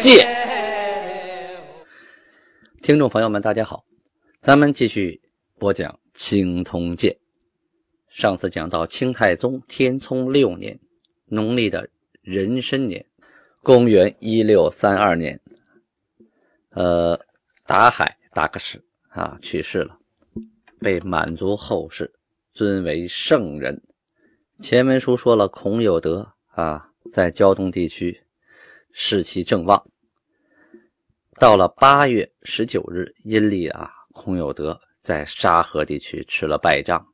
借》。听众朋友们，大家好，咱们继续播讲《清通鉴》。上次讲到清太宗天聪六年，农历的壬申年，公元一六三二年，呃，达海达克什啊去世了，被满族后世尊为圣人。前文书说了，孔有德啊在胶东地区士气正旺。到了八月十九日，阴历啊，孔有德在沙河地区吃了败仗，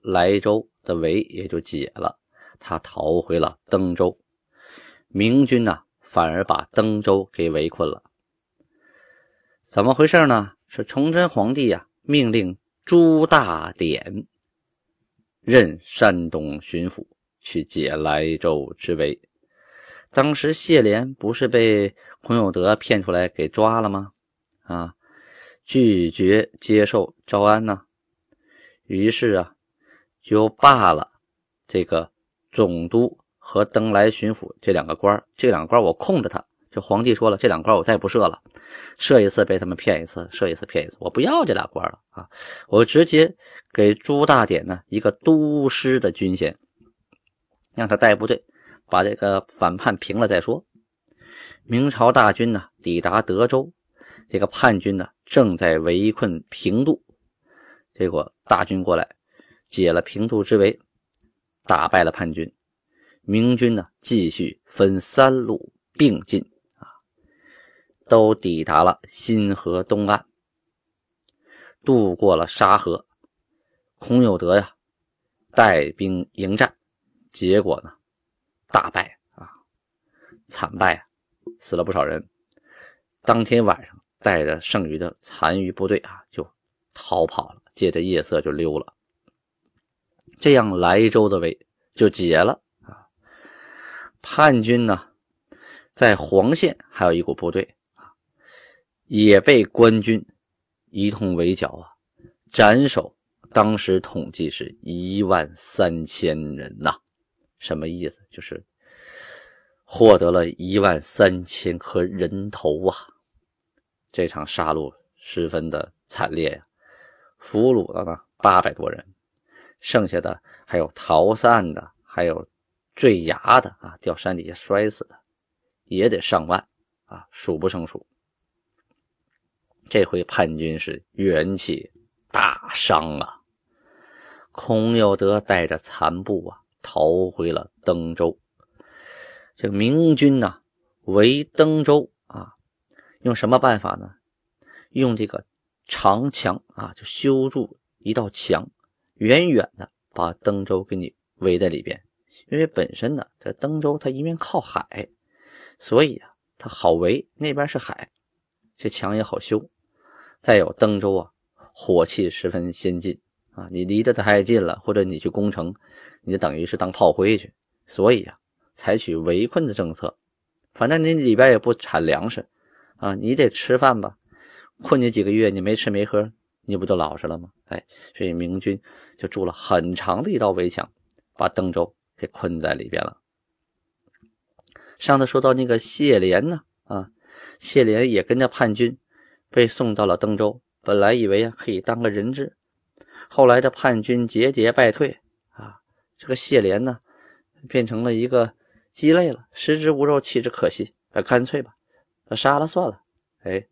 莱州的围也就解了，他逃回了登州。明军呢，反而把登州给围困了。怎么回事呢？是崇祯皇帝呀，命令朱大典任山东巡抚，去解莱州之围。当时谢莲不是被孔有德骗出来给抓了吗？啊，拒绝接受招安呢，于是啊，就罢了这个总督和登莱巡抚这两个官这两个官我空着他。这皇帝说了，这两官我再不设了，设一次被他们骗一次，设一次骗一次，我不要这俩官了啊！我直接给朱大典呢一个都师的军衔，让他带部队。把这个反叛平了再说。明朝大军呢抵达德州，这个叛军呢正在围困平度，结果大军过来解了平度之围，打败了叛军。明军呢继续分三路并进啊，都抵达了新河东岸，渡过了沙河。孔有德呀带兵迎战，结果呢？大败啊，惨败，死了不少人。当天晚上，带着剩余的残余部队啊，就逃跑了，借着夜色就溜了。这样，莱州的围就解了啊。叛军呢，在黄县还有一股部队啊，也被官军一通围剿啊，斩首。当时统计是一万三千人呐。什么意思？就是获得了一万三千颗人头啊！这场杀戮十分的惨烈呀，俘虏了呢八百多人，剩下的还有逃散的，还有坠崖的啊，掉山底下摔死的，也得上万啊，数不胜数。这回叛军是元气大伤啊！孔有德带着残部啊。逃回了登州。这个明军呢，围登州啊，用什么办法呢？用这个长墙啊，就修筑一道墙，远远的把登州给你围在里边。因为本身呢，这登州它一面靠海，所以啊，它好围。那边是海，这墙也好修。再有登州啊，火器十分先进啊，你离得太近了，或者你去攻城。你就等于是当炮灰去，所以啊，采取围困的政策。反正你里边也不产粮食啊，你得吃饭吧？困你几个月，你没吃没喝，你不就老实了吗？哎，所以明军就筑了很长的一道围墙，把邓州给困在里边了。上次说到那个谢莲呢，啊，谢莲也跟着叛军被送到了登州，本来以为啊可以当个人质，后来的叛军节节败退。啊这个谢莲呢，变成了一个鸡肋了，食之无肉，弃之可惜。那干脆吧，杀了算了。哎，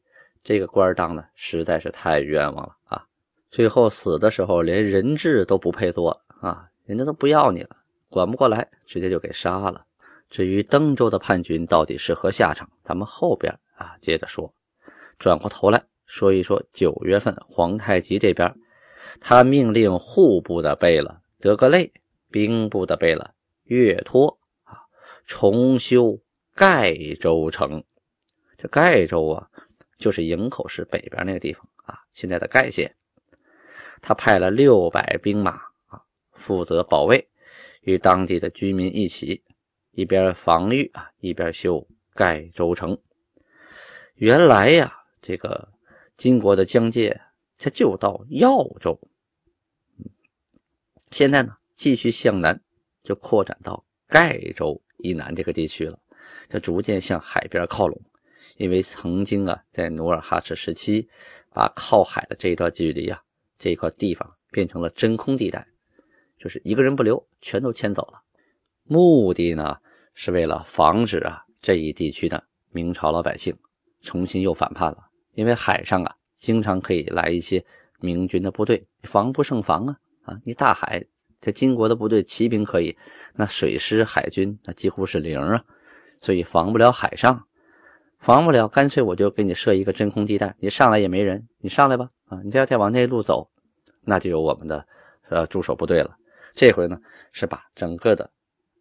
这个官当的实在是太冤枉了啊！最后死的时候连人质都不配做啊，人家都不要你了，管不过来，直接就给杀了。至于登州的叛军到底是何下场，咱们后边啊接着说。转过头来说一说九月份皇太极这边，他命令户部的贝勒德格类。兵部的贝勒岳托啊，重修盖州城，这盖州啊，就是营口市北边那个地方啊，现在的盖县。他派了六百兵马啊，负责保卫，与当地的居民一起，一边防御啊，一边修盖州城。原来呀，这个金国的疆界，它就到耀州。现在呢，继续向南，就扩展到盖州以南这个地区了，就逐渐向海边靠拢。因为曾经啊，在努尔哈赤时期，把靠海的这一段距离啊，这一块地方变成了真空地带，就是一个人不留，全都迁走了。目的呢，是为了防止啊这一地区的明朝老百姓重新又反叛了。因为海上啊，经常可以来一些明军的部队，防不胜防啊。啊，你大海，这金国的部队骑兵可以，那水师海军那几乎是零啊，所以防不了海上，防不了，干脆我就给你设一个真空地带，你上来也没人，你上来吧，啊，你再再往那路走，那就有我们的呃驻守部队了。这回呢，是把整个的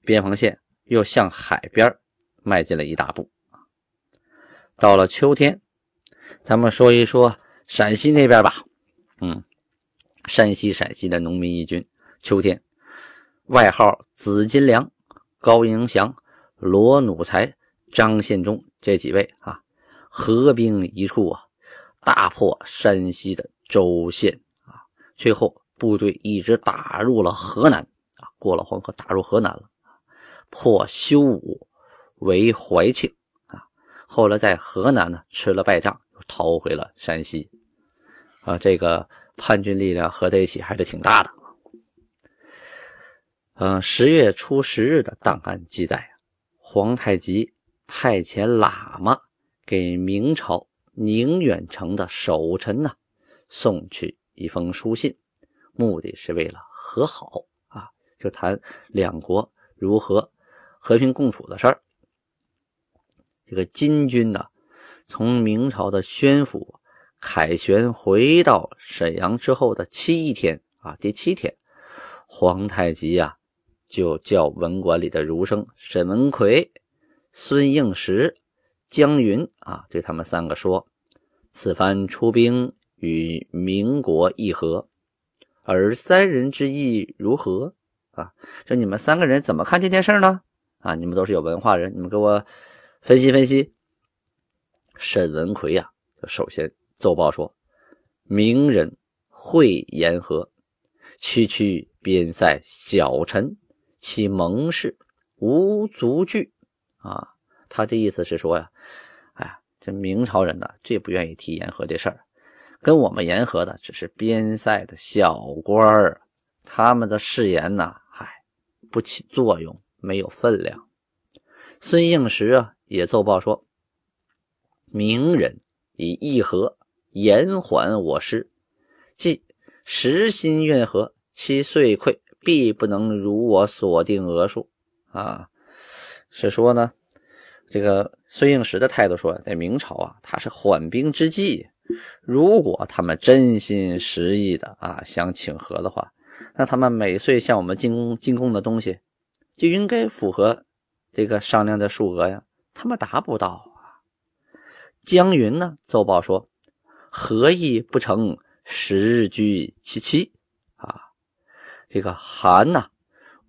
边防线又向海边迈进了一大步到了秋天，咱们说一说陕西那边吧，嗯。山西、陕西的农民义军，秋天，外号紫金梁、高迎祥、罗努才、张献忠这几位啊，合兵一处啊，大破山西的州县啊，最后部队一直打入了河南啊，过了黄河打入河南了，破修武、为怀庆啊，后来在河南呢吃了败仗，又逃回了山西啊，这个。叛军力量合在一起还是挺大的。嗯，十月初十日的档案记载皇太极派遣喇嘛给明朝宁远城的守臣呢送去一封书信，目的是为了和好啊，就谈两国如何和平共处的事儿。这个金军呢，从明朝的宣府。凯旋回到沈阳之后的七天啊，第七天，皇太极呀就叫文馆里的儒生沈文奎、孙应时、江云啊，对他们三个说：“此番出兵与民国议和，而三人之意如何？啊，就你们三个人怎么看这件事呢？啊，你们都是有文化人，你们给我分析分析。”沈文奎呀，首先。奏报说，明人会言和，区区边塞小臣，其盟誓无足惧啊！他的意思是说呀，哎呀，这明朝人呢最不愿意提言和这事儿，跟我们言和的只是边塞的小官儿，他们的誓言呢，嗨，不起作用，没有分量。孙应时啊也奏报说，明人以议和。延缓我师，即实心愿和，其岁溃必不能如我所定额数啊！是说呢，这个孙应时的态度说，在明朝啊，他是缓兵之计。如果他们真心实意的啊想请和的话，那他们每岁向我们进贡进贡的东西，就应该符合这个商量的数额呀。他们达不到。江云呢奏报说。何意不成？时日居其妻啊！这个韩呐，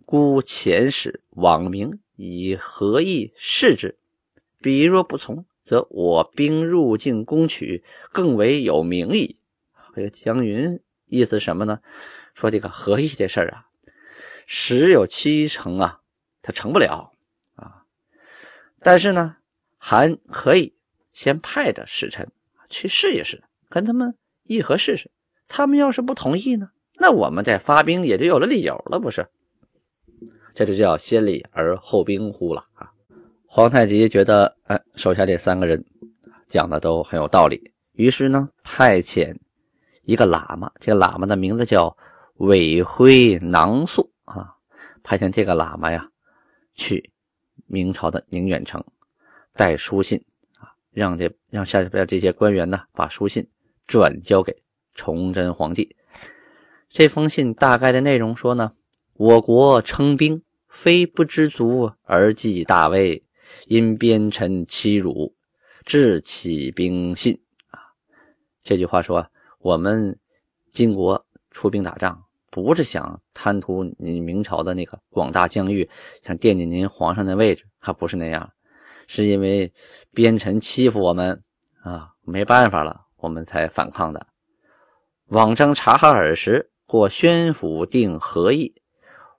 孤遣使往明，以何意示之？彼若不从，则我兵入境攻取，更为有名矣。这个江云意思什么呢？说这个何意这事儿啊，十有七成啊，他成不了啊。但是呢，韩可以先派着使臣去试一试。跟他们议和试试，他们要是不同意呢，那我们再发兵也就有了理由了，不是？这就叫先礼而后兵乎了啊！皇太极觉得，哎，手下这三个人讲的都很有道理，于是呢，派遣一个喇嘛，这个喇嘛的名字叫韦辉囊素啊，派遣这个喇嘛呀，去明朝的宁远城带书信，让这让下边这些官员呢，把书信。转交给崇祯皇帝。这封信大概的内容说呢：我国称兵，非不知足而计大威，因边臣欺辱，致起兵信啊。这句话说，我们金国出兵打仗，不是想贪图你明朝的那个广大疆域，想惦记您皇上的位置，还不是那样，是因为边臣欺负我们啊，没办法了，我们才反抗的。往征察哈尔时，过宣府定和议。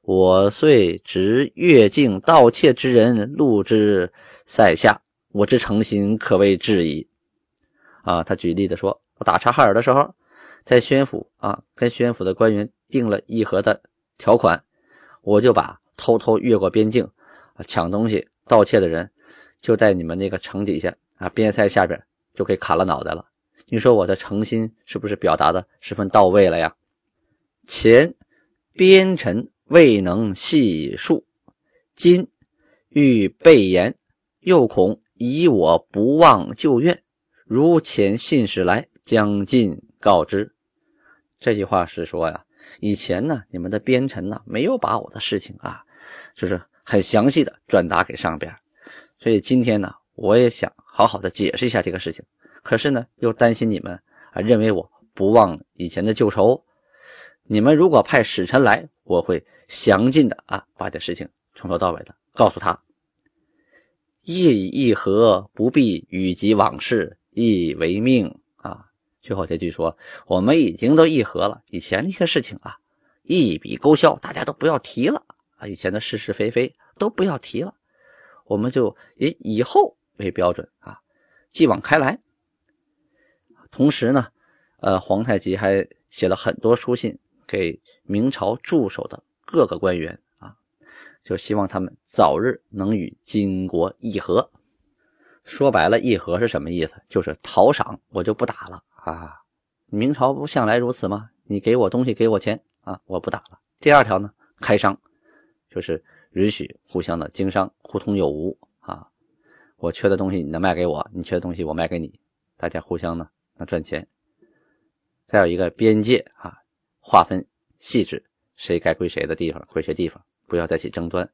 我遂执越境盗窃之人，录之塞下。我之诚心，可谓至矣。啊，他举例的说，我打察哈尔的时候，在宣府啊，跟宣府的官员定了议和的条款，我就把偷偷越过边境抢东西、盗窃的人，就在你们那个城底下啊，边塞下边就给砍了脑袋了。你说我的诚心是不是表达的十分到位了呀？前边臣。未能细述，今欲备言，又恐以我不忘旧怨。如遣信使来，将尽告知。这句话是说呀，以前呢，你们的边臣呢，没有把我的事情啊，就是很详细的转达给上边。所以今天呢，我也想好好的解释一下这个事情。可是呢，又担心你们啊，认为我不忘以前的旧仇。你们如果派使臣来，我会。详尽的啊，把这事情从头到尾的告诉他。业已议和，不必语及往事，亦为命啊。最后这句说，我们已经都议和了，以前那些事情啊，一笔勾销，大家都不要提了啊。以前的是是非非都不要提了，我们就以以后为标准啊，继往开来。同时呢，呃，皇太极还写了很多书信给明朝驻守的。各个官员啊，就希望他们早日能与金国议和。说白了，议和是什么意思？就是讨赏，我就不打了啊！明朝不向来如此吗？你给我东西，给我钱啊，我不打了。第二条呢，开商，就是允许互相的经商，互通有无啊。我缺的东西，你能卖给我；你缺的东西，我卖给你，大家互相呢能赚钱。再有一个边界啊，划分细致。谁该归谁的地方归谁地方，不要再起争端。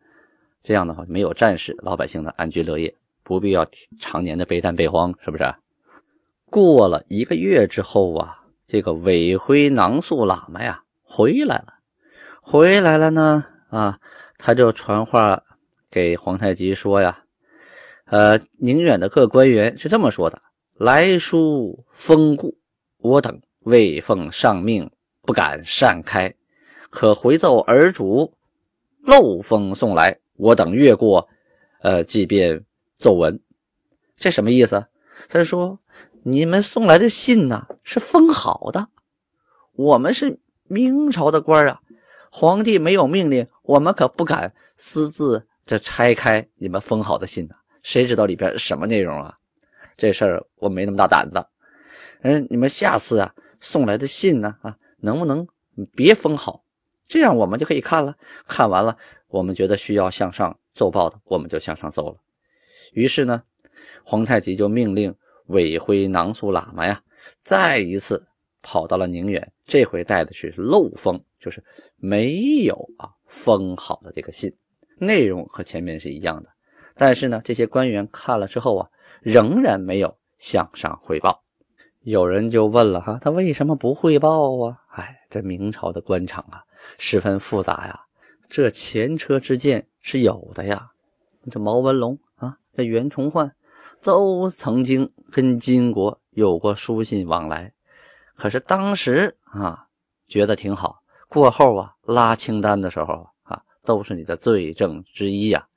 这样的话，没有战事，老百姓呢安居乐业，不必要常年的备战备荒，是不是？过了一个月之后啊，这个韦辉囊素喇嘛呀回来了，回来了呢啊，他就传话给皇太极说呀，呃，宁远的各官员是这么说的：来书封故，我等未奉上命，不敢擅开。可回奏儿主，漏风送来，我等越过，呃，即便奏闻。这什么意思？他说你们送来的信呐，是封好的。我们是明朝的官啊，皇帝没有命令，我们可不敢私自这拆开你们封好的信呢。谁知道里边什么内容啊？这事儿我没那么大胆子。嗯，你们下次啊送来的信呢啊，能不能别封好？这样我们就可以看了，看完了，我们觉得需要向上奏报的，我们就向上奏了。于是呢，皇太极就命令韦徽囊素喇嘛呀，再一次跑到了宁远，这回带的是漏封，就是没有啊封好的这个信，内容和前面是一样的。但是呢，这些官员看了之后啊，仍然没有向上汇报。有人就问了哈，他为什么不汇报啊？哎，这明朝的官场啊。十分复杂呀，这前车之鉴是有的呀。这毛文龙啊，这袁崇焕都曾经跟金国有过书信往来，可是当时啊觉得挺好，过后啊拉清单的时候啊都是你的罪证之一呀。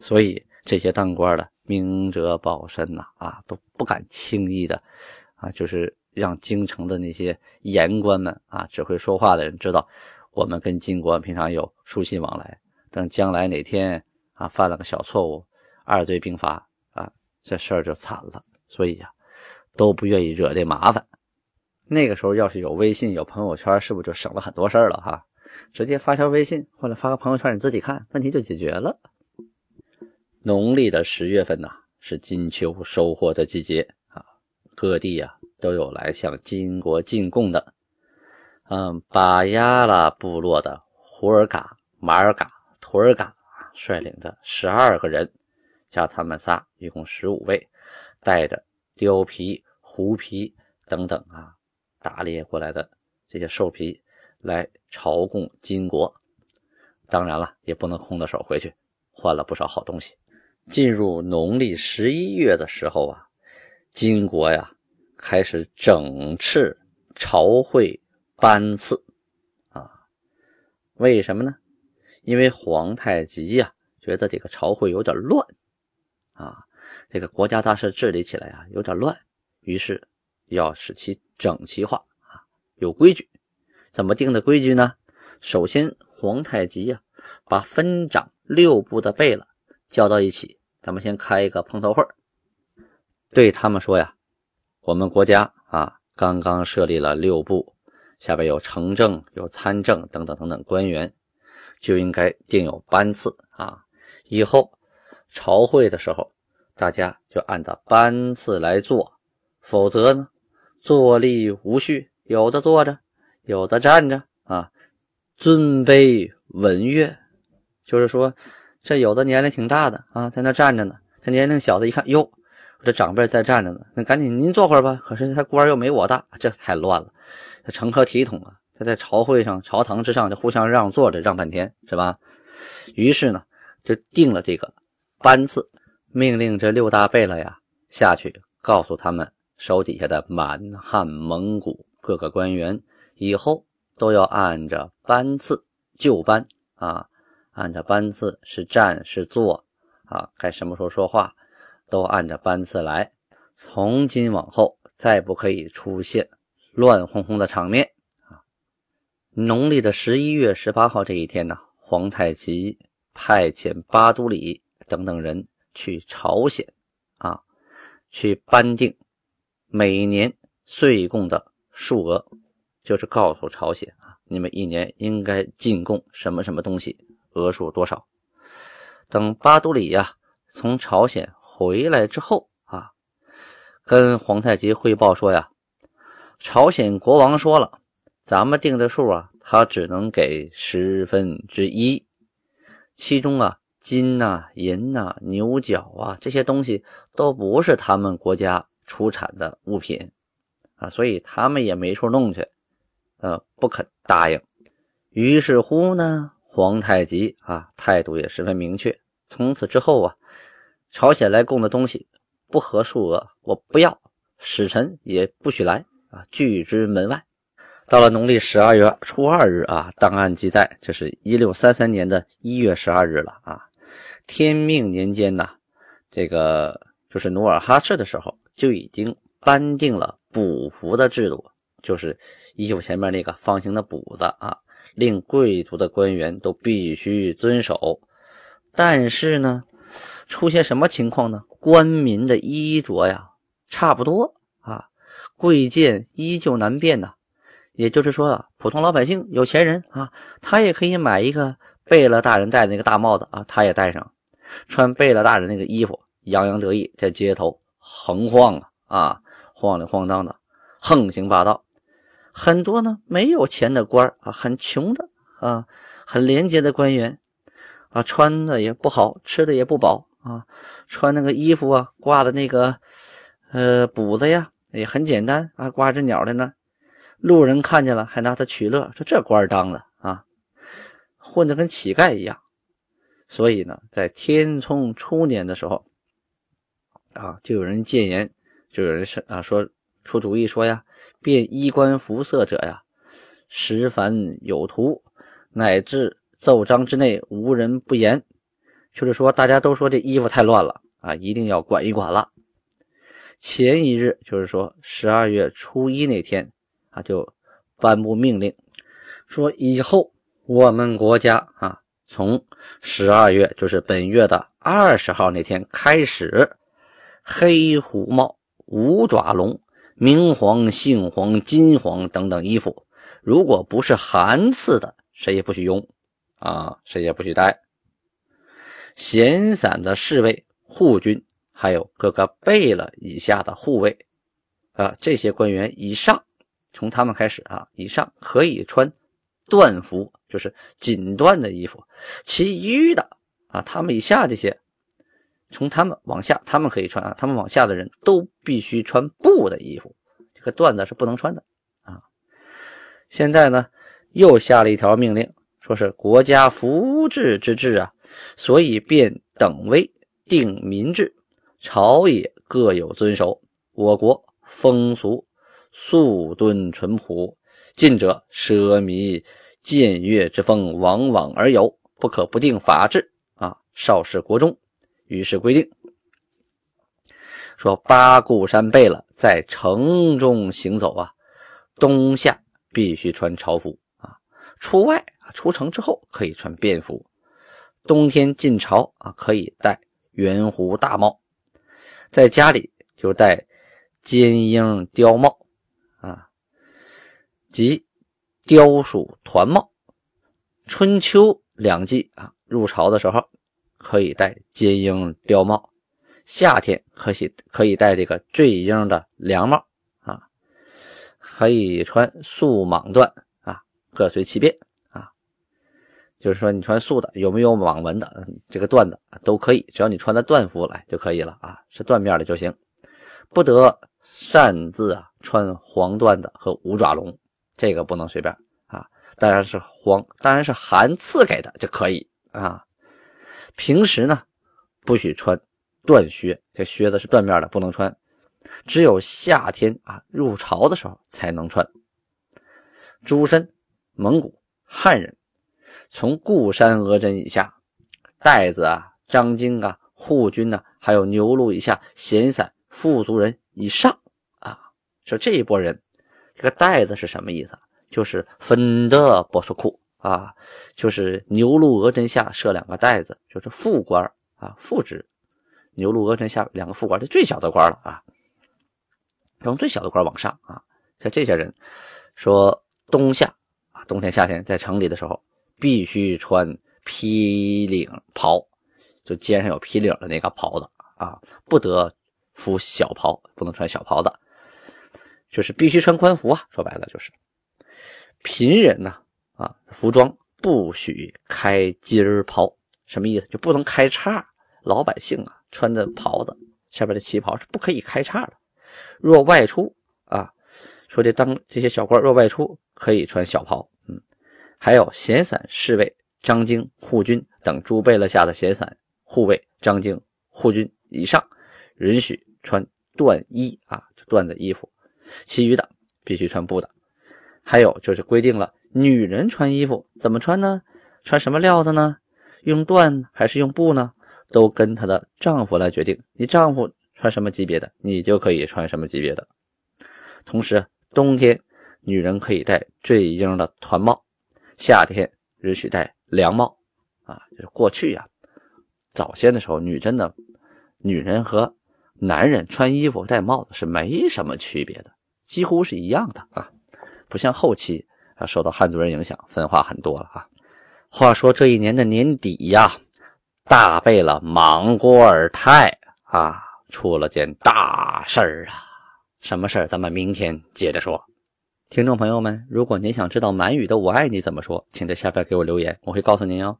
所以这些当官的明哲保身呐啊都不敢轻易的啊，就是让京城的那些言官们啊只会说话的人知道。我们跟金国平常有书信往来，等将来哪天啊犯了个小错误，二罪并罚啊，这事儿就惨了。所以呀，都不愿意惹这麻烦。那个时候要是有微信、有朋友圈，是不是就省了很多事儿了哈？直接发条微信或者发个朋友圈，你自己看，问题就解决了。农历的十月份呐，是金秋收获的季节啊，各地呀都有来向金国进贡的。嗯，巴亚拉部落的胡尔嘎、马尔嘎、图尔嘎率领的十二个人，加他们仨，一共十五位，带着貂皮、狐皮等等啊，打猎过来的这些兽皮来朝贡金国。当然了，也不能空着手回去，换了不少好东西。进入农历十一月的时候啊，金国呀开始整饬朝会班次啊。为什么呢？因为皇太极呀觉得这个朝会有点乱啊，这个国家大事治理起来啊有点乱，于是要使其整齐化啊，有规矩。怎么定的规矩呢？首先，皇太极呀把分掌六部的贝勒叫到一起，咱们先开一个碰头会对他们说呀：“我们国家啊刚刚设立了六部，下边有城政、有参政等等等等官员。”就应该定有班次啊！以后朝会的时候，大家就按照班次来做，否则呢，坐立无序，有的坐着，有的站着啊。尊卑文乐，就是说，这有的年龄挺大的啊，在那站着呢；这年龄小的，一看，哟，这长辈在站着呢，那赶紧您坐会儿吧。可是他官又没我大，这太乱了，这成何体统啊！他在朝会上、朝堂之上就互相让座着，让半天，是吧？于是呢，就定了这个班次，命令这六大贝勒呀下去，告诉他们手底下的满汉蒙古各个官员，以后都要按着班次就班啊，按照班次是站是坐啊，该什么时候说话，都按照班次来。从今往后，再不可以出现乱哄哄的场面啊。农历的十一月十八号这一天呢，皇太极派遣巴都里等等人去朝鲜，啊，去颁定每年岁贡的数额，就是告诉朝鲜啊，你们一年应该进贡什么什么东西，额数多少。等巴都里呀从朝鲜回来之后啊，跟皇太极汇报说呀，朝鲜国王说了。咱们定的数啊，他只能给十分之一，其中啊，金呐、银呐、牛角啊这些东西都不是他们国家出产的物品啊，所以他们也没处弄去，呃，不肯答应。于是乎呢，皇太极啊态度也十分明确，从此之后啊，朝鲜来供的东西不合数额，我不要，使臣也不许来啊，拒之门外。到了农历十二月初二日啊，档案记载，这是一六三三年的一月十二日了啊。天命年间呢，这个就是努尔哈赤的时候，就已经颁定了补服的制度，就是衣服前面那个方形的补子啊，令贵族的官员都必须遵守。但是呢，出现什么情况呢？官民的衣着呀，差不多啊，贵贱依旧难辨呐。也就是说啊，普通老百姓、有钱人啊，他也可以买一个贝勒大人戴的那个大帽子啊，他也戴上，穿贝勒大人那个衣服，洋洋得意，在街头横晃啊啊，晃里晃荡的，横行霸道。很多呢没有钱的官啊，很穷的啊，很廉洁的官员啊，穿的也不好，吃的也不饱啊，穿那个衣服啊，挂的那个呃补子呀，也很简单啊，挂只鸟的呢。路人看见了，还拿他取乐，说这官当的啊，混得跟乞丐一样。所以呢，在天聪初年的时候，啊，就有人谏言，就有人是啊说出主意说呀，变衣冠服色者呀，实凡有徒，乃至奏章之内无人不言。就是说，大家都说这衣服太乱了啊，一定要管一管了。前一日，就是说十二月初一那天。他就颁布命令，说以后我们国家啊，从十二月，就是本月的二十号那天开始，黑虎帽、五爪龙、明黄、杏黄、金黄等等衣服，如果不是寒赐的，谁也不许用啊，谁也不许戴。闲散的侍卫、护军，还有各个贝勒以下的护卫啊，这些官员以上。从他们开始啊，以上可以穿缎服，就是锦缎的衣服；其余的啊，他们以下这些从他们往下，他们可以穿啊，他们往下的人都必须穿布的衣服，这个缎子是不能穿的啊。现在呢，又下了一条命令，说是国家福治之治啊，所以变等威定民制，朝野各有遵守。我国风俗素敦淳朴，近者奢靡僭越之风往往而有，不可不定法制啊，少事国中。于是规定说：八固山背了，在城中行走啊，冬夏必须穿朝服啊；出外，出城之后可以穿便服。冬天进朝啊，可以戴圆弧大帽；在家里就戴尖缨貂帽啊，及貂鼠团帽。春秋两季啊，入朝的时候。可以戴金缨貂帽，夏天可以可以戴这个坠缨的凉帽啊，可以穿素蟒缎啊，各随其便啊。就是说，你穿素的，有没有蟒纹的这个缎的都可以，只要你穿的缎服来就可以了啊，是缎面的就行。不得擅自啊穿黄缎的和五爪龙，这个不能随便啊。当然是黄，当然是韩赐给的就可以啊。平时呢，不许穿缎靴，这靴子是缎面的，不能穿。只有夏天啊，入朝的时候才能穿。诸身蒙古汉人，从固山额真以下，带子啊、张京啊、护军呐，还有牛录以下闲散富足人以上啊，说这一波人，这个带子是什么意思？就是分的波斯库。啊，就是牛鹿额真下设两个袋子，就是副官啊，副职。牛鹿额真下两个副官，这最小的官了啊。从最小的官往上啊，像这些人说，冬夏啊，冬天夏天在城里的时候，必须穿披领袍，就肩上有披领的那个袍子啊，不得服小袍，不能穿小袍子，就是必须穿官服啊。说白了就是贫人呢。啊服装不许开襟袍，什么意思？就不能开叉。老百姓啊，穿的袍子下边的旗袍是不可以开叉的。若外出啊，说这当这些小官若外出，可以穿小袍。嗯，还有闲散侍卫、张京、护军等诸贝勒下的闲散护卫、张京、护军以上，允许穿缎衣啊，缎的衣服。其余的必须穿布的。还有就是规定了。女人穿衣服怎么穿呢？穿什么料子呢？用缎还是用布呢？都跟她的丈夫来决定。你丈夫穿什么级别的，你就可以穿什么级别的。同时，冬天女人可以戴坠缨的团帽，夏天允许戴凉帽。啊，就是过去呀，早先的时候，女真的女人和男人穿衣服戴帽子是没什么区别的，几乎是一样的啊，不像后期。啊，受到汉族人影响，分化很多了啊。话说这一年的年底呀，大贝勒莽郭尔泰啊，出了件大事儿啊。什么事儿？咱们明天接着说。听众朋友们，如果您想知道满语的“我爱你”怎么说，请在下边给我留言，我会告诉您哦。